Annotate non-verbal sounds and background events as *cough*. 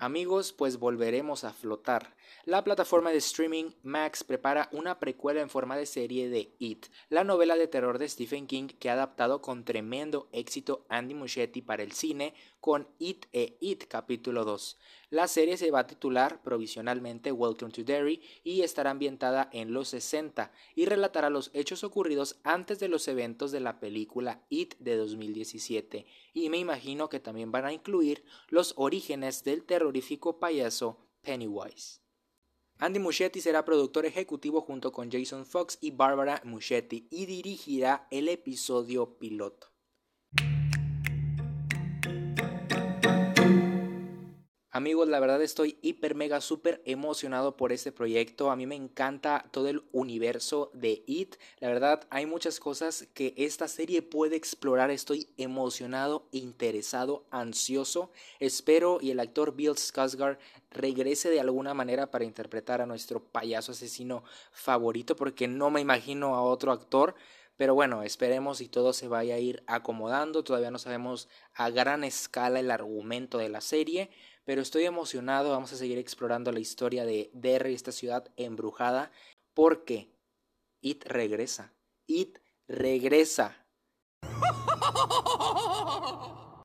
Amigos, pues volveremos a flotar. La plataforma de streaming Max prepara una precuela en forma de serie de It, la novela de terror de Stephen King que ha adaptado con tremendo éxito Andy Muschietti para el cine con It e It capítulo 2. La serie se va a titular provisionalmente Welcome to Derry y estará ambientada en los 60 y relatará los hechos ocurridos antes de los eventos de la película It de 2017 y me imagino que también van a incluir los orígenes del payaso Pennywise. Andy Muschietti será productor ejecutivo junto con Jason Fox y Barbara Muschietti y dirigirá el episodio piloto. Amigos, la verdad estoy hiper, mega, súper emocionado por este proyecto. A mí me encanta todo el universo de It. La verdad, hay muchas cosas que esta serie puede explorar. Estoy emocionado, interesado, ansioso. Espero y el actor Bill Skarsgård regrese de alguna manera para interpretar a nuestro payaso asesino favorito, porque no me imagino a otro actor. Pero bueno, esperemos y todo se vaya a ir acomodando. Todavía no sabemos a gran escala el argumento de la serie pero estoy emocionado, vamos a seguir explorando la historia de Derry, esta ciudad embrujada, porque It regresa, It regresa. *laughs*